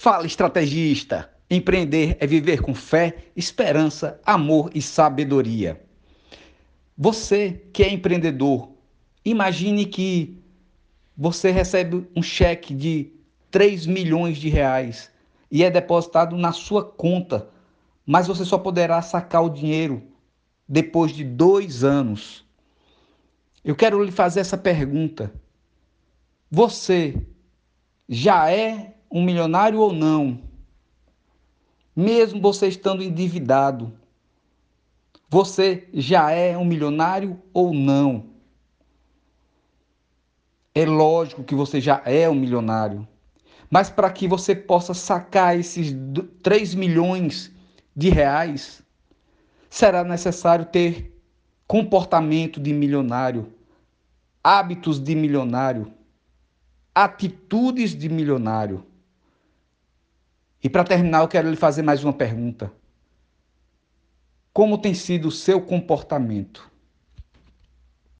Fala, estrategista! Empreender é viver com fé, esperança, amor e sabedoria. Você que é empreendedor, imagine que você recebe um cheque de 3 milhões de reais e é depositado na sua conta, mas você só poderá sacar o dinheiro depois de dois anos. Eu quero lhe fazer essa pergunta. Você já é um milionário ou não? Mesmo você estando endividado, você já é um milionário ou não? É lógico que você já é um milionário. Mas para que você possa sacar esses 3 milhões de reais, será necessário ter comportamento de milionário, hábitos de milionário, atitudes de milionário. E para terminar, eu quero lhe fazer mais uma pergunta. Como tem sido o seu comportamento?